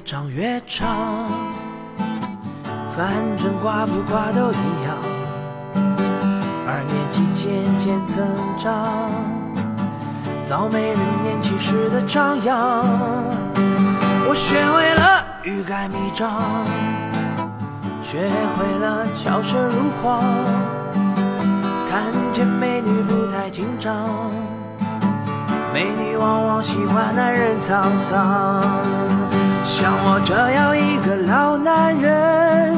越长越长，反正挂不挂都一样。而年纪渐渐增长，早没了年轻时的张扬。我学会了欲盖弥彰，学会了巧舌如簧，看见美女不再紧张。美女往往喜欢男人沧桑，像我这样一个老男人，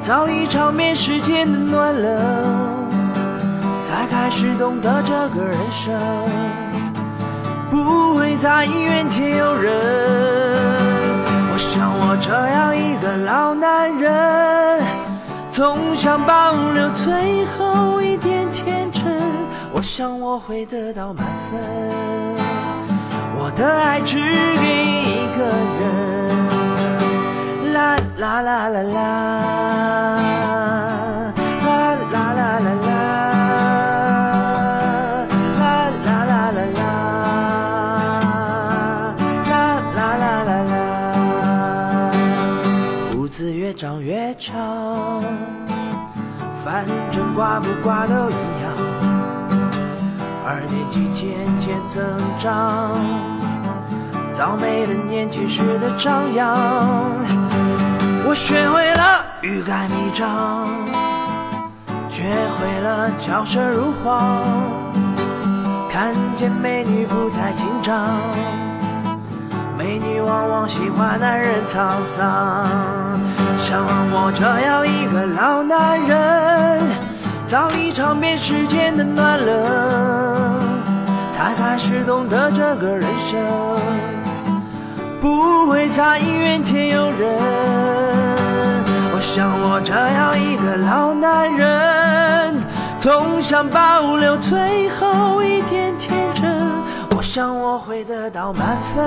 早已尝遍世间的暖冷，才开始懂得这个人生不会在意怨天尤人。我像我这样一个老男人，总想保留最后一点天真。我想我会得到满分，我的爱只给啦啦啦啦啦，啦啦啦啦啦，啦啦啦啦啦，啦啦啦啦啦。胡子越长越长，反正刮不刮都一样。而年纪渐渐增长，早没了年轻时的张扬。我学会了欲盖弥彰，学会了巧舌如簧，看见美女不再紧张。美女往往喜欢男人沧桑，像我这样一个老男人。早已尝遍世间的暖冷，才开始懂得这个人生不会在怨天尤人。我像我这样一个老男人，总想保留最后一点天真。我想我会得到满分，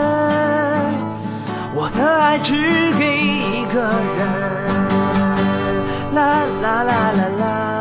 我的爱只给一个人。啦啦啦啦啦。